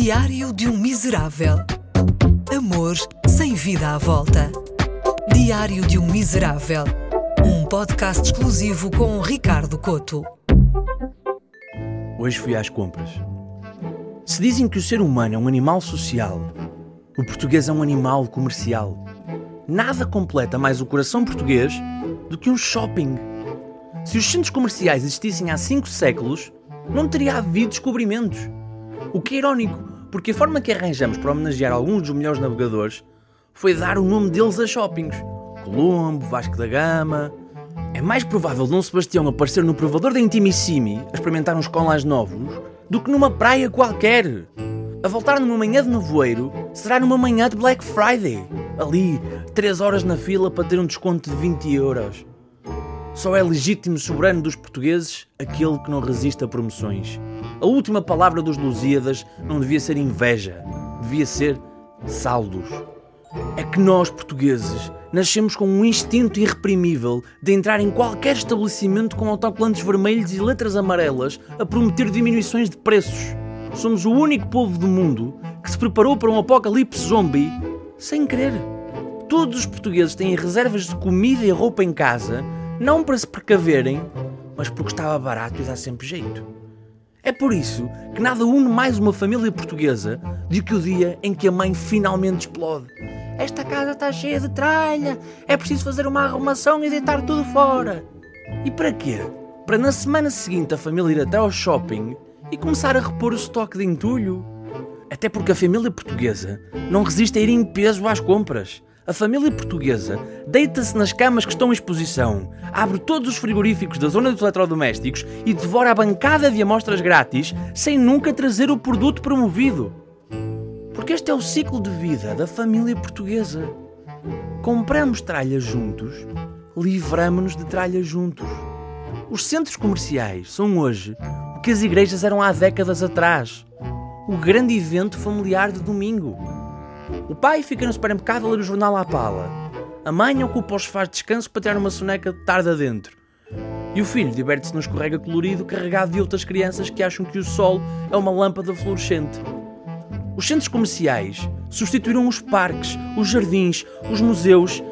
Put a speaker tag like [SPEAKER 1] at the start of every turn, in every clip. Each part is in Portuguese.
[SPEAKER 1] Diário de um Miserável. Amor sem vida à volta. Diário de um Miserável. Um podcast exclusivo com Ricardo Coto.
[SPEAKER 2] Hoje fui às compras. Se dizem que o ser humano é um animal social, o português é um animal comercial. Nada completa mais o coração português do que um shopping. Se os centros comerciais existissem há cinco séculos, não teria havido descobrimentos. O que é irónico, porque a forma que arranjamos para homenagear alguns dos melhores navegadores foi dar o nome deles a shoppings. Colombo, Vasco da Gama. É mais provável Dom Sebastião aparecer no provador da Intimissimi a experimentar uns colãs novos do que numa praia qualquer. A voltar numa manhã de nevoeiro será numa manhã de Black Friday. Ali, 3 horas na fila para ter um desconto de 20 euros. Só é legítimo soberano dos portugueses aquele que não resiste a promoções. A última palavra dos Lusíadas não devia ser inveja, devia ser saldos. É que nós, portugueses, nascemos com um instinto irreprimível de entrar em qualquer estabelecimento com autocolantes vermelhos e letras amarelas a prometer diminuições de preços. Somos o único povo do mundo que se preparou para um apocalipse zombie sem querer. Todos os portugueses têm reservas de comida e roupa em casa não para se precaverem, mas porque estava barato e dá sempre jeito. É por isso que nada une mais uma família portuguesa do que o dia em que a mãe finalmente explode. Esta casa está cheia de tralha, é preciso fazer uma arrumação e deitar tudo fora. E para quê? Para na semana seguinte a família ir até ao shopping e começar a repor o estoque de entulho? Até porque a família portuguesa não resiste a ir em peso às compras. A família portuguesa deita-se nas camas que estão em exposição, abre todos os frigoríficos da zona dos eletrodomésticos e devora a bancada de amostras grátis sem nunca trazer o produto promovido. Porque este é o ciclo de vida da família portuguesa. Compramos tralhas juntos, livramos-nos de tralhas juntos. Os centros comerciais são hoje o que as igrejas eram há décadas atrás. O grande evento familiar de domingo o pai fica no supermercado a ler o jornal à pala. A mãe ocupa os sofás de descanso para tirar uma soneca de tarde adentro. E o filho diverte-se no escorrega colorido carregado de outras crianças que acham que o sol é uma lâmpada fluorescente. Os centros comerciais substituíram os parques, os jardins, os museus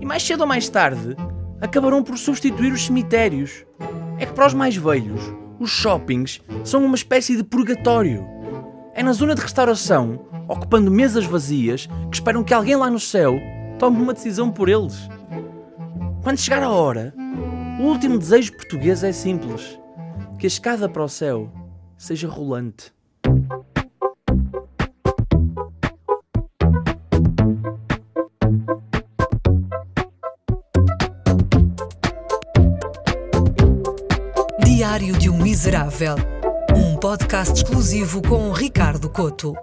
[SPEAKER 2] e mais cedo ou mais tarde acabarão por substituir os cemitérios. É que para os mais velhos, os shoppings são uma espécie de purgatório. É na zona de restauração ocupando mesas vazias que esperam que alguém lá no céu tome uma decisão por eles. Quando chegar a hora, o último desejo português é simples: que a escada para o céu seja rolante.
[SPEAKER 1] Diário de um Miserável. Um podcast exclusivo com Ricardo Coto.